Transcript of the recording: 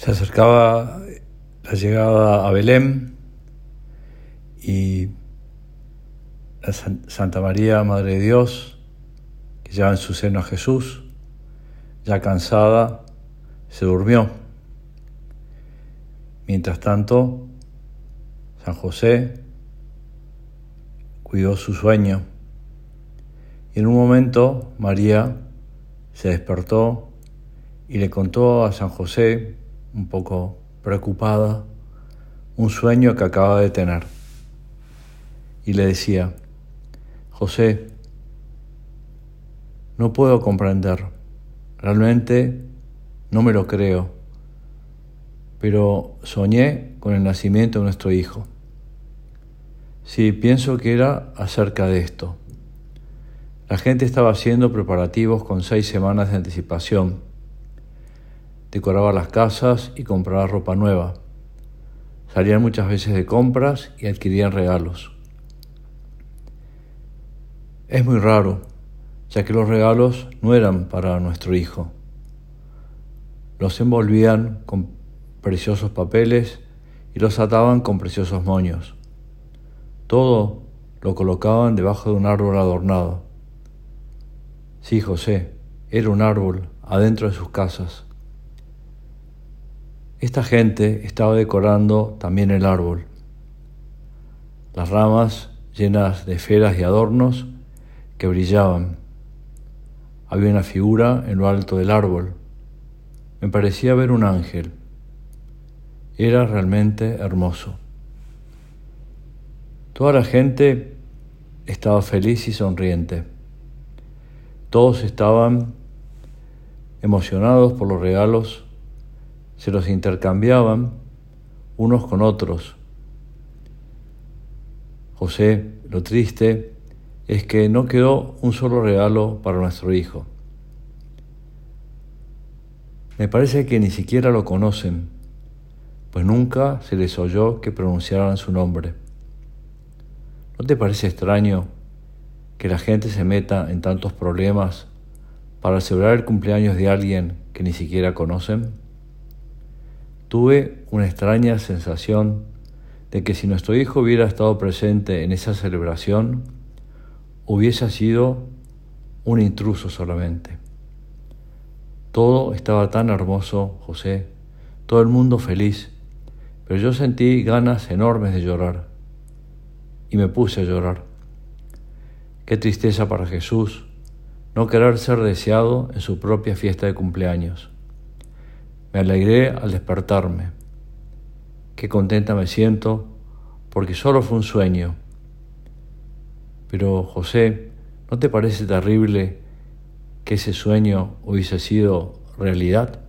Se acercaba la llegada a Belén y la Santa María, Madre de Dios, que lleva en su seno a Jesús, ya cansada, se durmió. Mientras tanto, San José cuidó su sueño y en un momento María se despertó y le contó a San José, un poco preocupada, un sueño que acaba de tener. Y le decía, José, no puedo comprender, realmente no me lo creo, pero soñé con el nacimiento de nuestro hijo. Sí, pienso que era acerca de esto. La gente estaba haciendo preparativos con seis semanas de anticipación. Decoraba las casas y compraba ropa nueva. Salían muchas veces de compras y adquirían regalos. Es muy raro, ya que los regalos no eran para nuestro hijo. Los envolvían con preciosos papeles y los ataban con preciosos moños. Todo lo colocaban debajo de un árbol adornado. Sí, José, era un árbol adentro de sus casas. Esta gente estaba decorando también el árbol. Las ramas llenas de esferas y adornos que brillaban. Había una figura en lo alto del árbol. Me parecía ver un ángel. Era realmente hermoso. Toda la gente estaba feliz y sonriente. Todos estaban emocionados por los regalos, se los intercambiaban unos con otros. José, lo triste es que no quedó un solo regalo para nuestro hijo. Me parece que ni siquiera lo conocen, pues nunca se les oyó que pronunciaran su nombre. ¿No te parece extraño que la gente se meta en tantos problemas para celebrar el cumpleaños de alguien que ni siquiera conocen? Tuve una extraña sensación de que si nuestro hijo hubiera estado presente en esa celebración, hubiese sido un intruso solamente. Todo estaba tan hermoso, José, todo el mundo feliz, pero yo sentí ganas enormes de llorar y me puse a llorar. Qué tristeza para Jesús no querer ser deseado en su propia fiesta de cumpleaños. Me alegré al despertarme. Qué contenta me siento porque solo fue un sueño. Pero José, ¿no te parece terrible que ese sueño hubiese sido realidad?